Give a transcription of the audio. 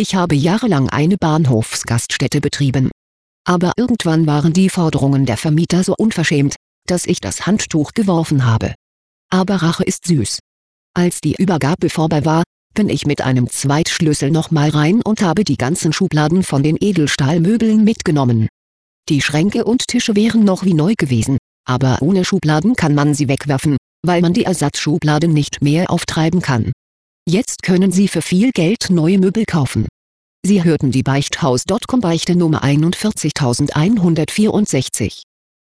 Ich habe jahrelang eine Bahnhofsgaststätte betrieben. Aber irgendwann waren die Forderungen der Vermieter so unverschämt, dass ich das Handtuch geworfen habe. Aber Rache ist süß. Als die Übergabe vorbei war, bin ich mit einem Zweitschlüssel nochmal rein und habe die ganzen Schubladen von den Edelstahlmöbeln mitgenommen. Die Schränke und Tische wären noch wie neu gewesen, aber ohne Schubladen kann man sie wegwerfen, weil man die Ersatzschubladen nicht mehr auftreiben kann. Jetzt können Sie für viel Geld neue Möbel kaufen. Sie hörten die Beichthaus.com Beichte Nummer 41164.